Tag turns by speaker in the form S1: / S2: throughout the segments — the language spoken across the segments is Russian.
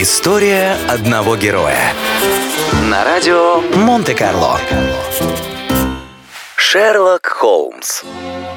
S1: История одного героя. На радио Монте-Карло. Шерлок Холмс.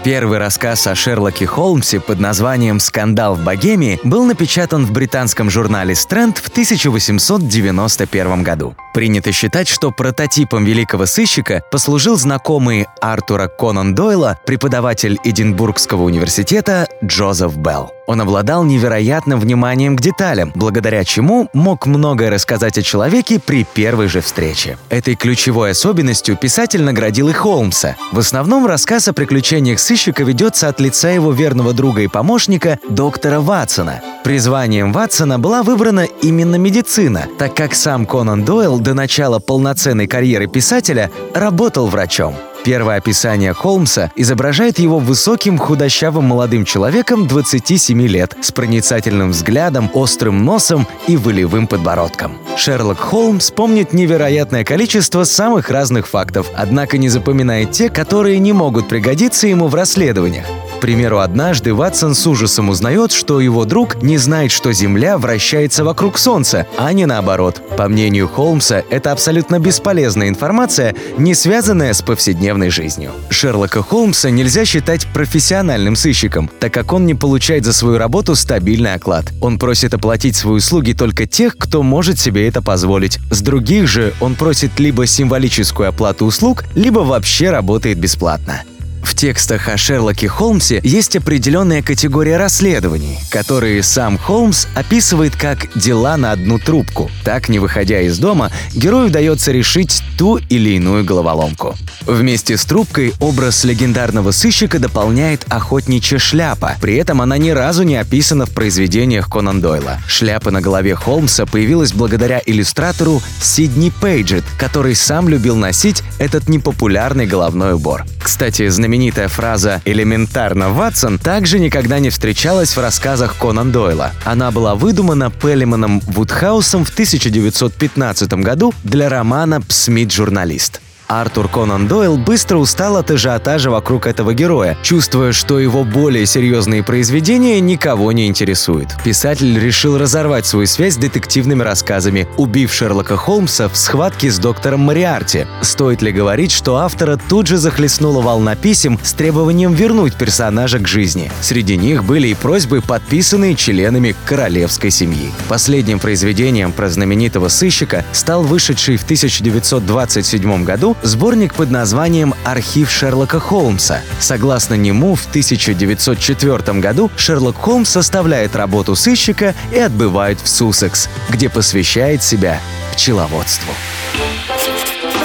S2: Первый рассказ о Шерлоке Холмсе под названием «Скандал в Богемии» был напечатан в британском журнале «Стрэнд» в 1891 году. Принято считать, что прототипом великого сыщика послужил знакомый Артура Конан Дойла, преподаватель Эдинбургского университета Джозеф Белл. Он обладал невероятным вниманием к деталям, благодаря чему мог многое рассказать о человеке при первой же встрече. Этой ключевой особенностью писатель наградил и Холмса. В основном рассказ о приключениях сыщика ведется от лица его верного друга и помощника доктора Ватсона. Призванием Ватсона была выбрана именно медицина, так как сам Конан Дойл до начала полноценной карьеры писателя работал врачом. Первое описание Холмса изображает его высоким худощавым молодым человеком 27 лет с проницательным взглядом, острым носом и волевым подбородком. Шерлок Холмс помнит невероятное количество самых разных фактов, однако не запоминает те, которые не могут пригодиться ему в расследованиях. Примеру, однажды Ватсон с ужасом узнает, что его друг не знает, что Земля вращается вокруг Солнца, а не наоборот. По мнению Холмса, это абсолютно бесполезная информация, не связанная с повседневной жизнью. Шерлока Холмса нельзя считать профессиональным сыщиком, так как он не получает за свою работу стабильный оклад. Он просит оплатить свои услуги только тех, кто может себе это позволить. С других же он просит либо символическую оплату услуг, либо вообще работает бесплатно. В текстах о Шерлоке Холмсе есть определенная категория расследований, которые сам Холмс описывает как «дела на одну трубку». Так, не выходя из дома, герою удается решить ту или иную головоломку. Вместе с трубкой образ легендарного сыщика дополняет охотничья шляпа. При этом она ни разу не описана в произведениях Конан Дойла. Шляпа на голове Холмса появилась благодаря иллюстратору Сидни Пейджет, который сам любил носить этот непопулярный головной убор. Кстати, знаменитая фраза «элементарно, Ватсон» также никогда не встречалась в рассказах Конан Дойла. Она была выдумана Пеллиманом Вудхаусом в 1915 году для романа «Псмит-журналист». Артур Конан Дойл быстро устал от ажиотажа вокруг этого героя, чувствуя, что его более серьезные произведения никого не интересуют. Писатель решил разорвать свою связь с детективными рассказами, убив Шерлока Холмса в схватке с доктором Мариарти. Стоит ли говорить, что автора тут же захлестнула волна писем с требованием вернуть персонажа к жизни. Среди них были и просьбы, подписанные членами королевской семьи. Последним произведением про знаменитого сыщика стал вышедший в 1927 году сборник под названием «Архив Шерлока Холмса». Согласно нему, в 1904 году Шерлок Холмс составляет работу сыщика и отбывает в Суссекс, где посвящает себя пчеловодству.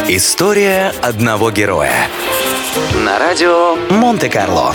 S1: История одного героя. На радио Монте-Карло.